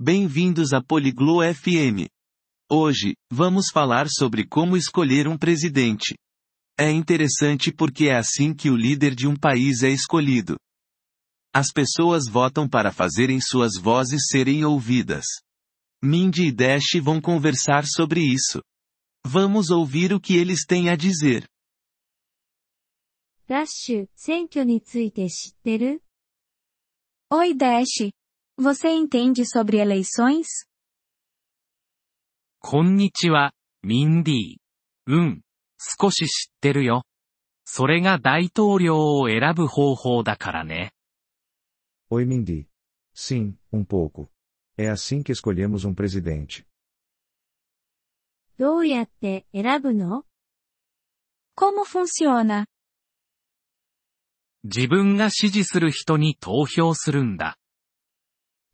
Bem-vindos a Poliglo FM. Hoje, vamos falar sobre como escolher um presidente. É interessante porque é assim que o líder de um país é escolhido. As pessoas votam para fazerem suas vozes serem ouvidas. Mindy e Dash vão conversar sobre isso. Vamos ouvir o que eles têm a dizer. ダッシュ、選挙について知ってる Oi Dash. Você entende sobre eleições? こんにちは、ミンディー。うん、少し知ってるよ。それが大統領を選ぶ方法だからね。Oi Mindy. Sim, um pouco. É assim que escolhemos um presidente. どうやって選ぶの Como funciona? 自分が支持する人に投票するんだ。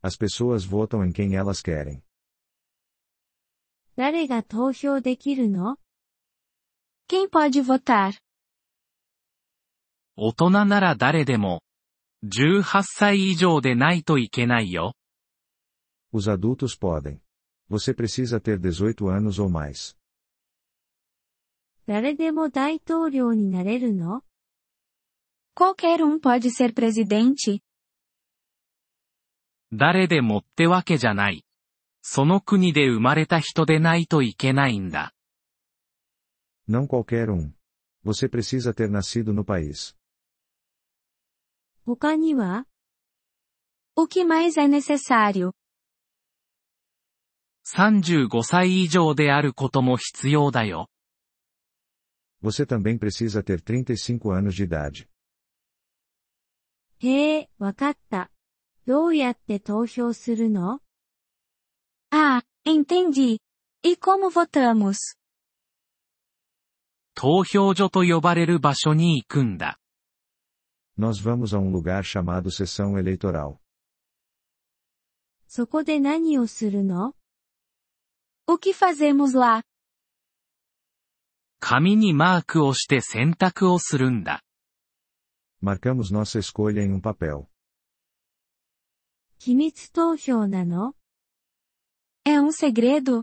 As pessoas votam em quem elas querem. 誰が投票できるの Quem pode votar? 大人なら誰でも、18歳以上でないといけないよ。 Os adultos podem. Você precisa ter 18 anos ou mais. 誰でも大統領になれるの Qualquer um pode ser presidente? 誰でもってわけじゃない。その国で生まれた人でないといけないんだ。Não qualquer um. Você precisa ter nascido no país. 他には O que mais é necessário? 35歳以上であることも必要だよ。Você também precisa ter 35 anos de idade. へえ、わかった。どうやって投票するの Ah, entendi. E como votamos? 投票所と呼ばれる場所に行くんだ。Nós vamos a um lugar chamado sessão eleitoral. そこで何をするの O que fazemos lá? 紙にマークをして選択をするんだ。Marcamos nossa escolha em um papel. 秘密投票なの É um segredo?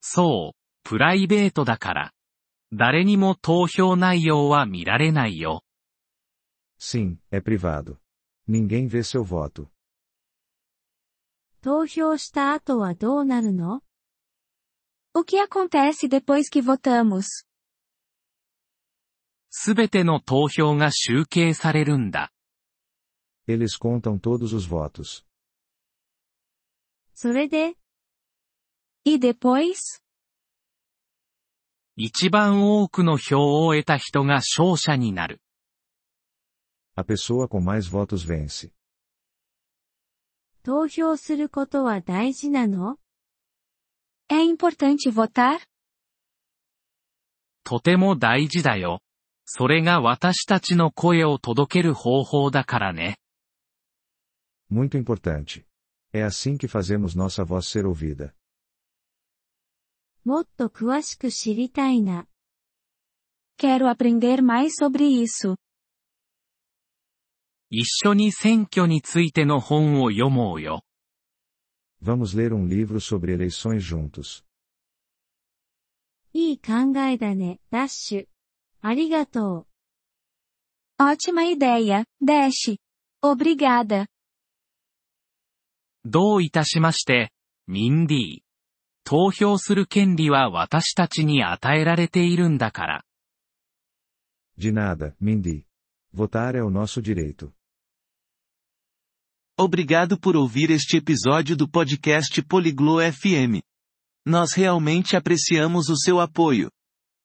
そう、プライベートだから。誰にも投票内容は見られないよ。Sim, é privado. Ninguém vê seu voto. 投票した後はどうなるの O que acontece depois que votamos? すべての投票が集計されるんだ。Eles contam todos os votos. それで、E depois? 一番多くの票を得た人が勝者になる。A pessoa com mais votos vence. 投票することは大事なの É importante votar? とても大事だよ。それが私たちの声を届ける方法だからね。Muito importante. É assim que fazemos nossa voz ser ouvida. もっと詳しく知りたいな。 Quero aprender mais sobre isso. 一緒に選挙についての本を読もうよ。 Vamos ler um livro sobre eleições juntos. いい考えだね、ダッシュ。ありがとう。 Ótima ideia, Dash. Obrigada. どういたしまして、ミンディー。投票する権利は私たちに与えられているんだから。 De nada, Mindy. Votar é o nosso direito. Obrigado por ouvir este episódio do podcast Poliglo FM. Nós realmente apreciamos o seu apoio.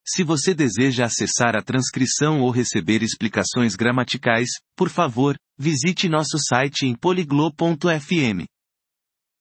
Se você deseja acessar a transcrição ou receber explicações gramaticais, por favor, visite nosso site em poliglo.fm.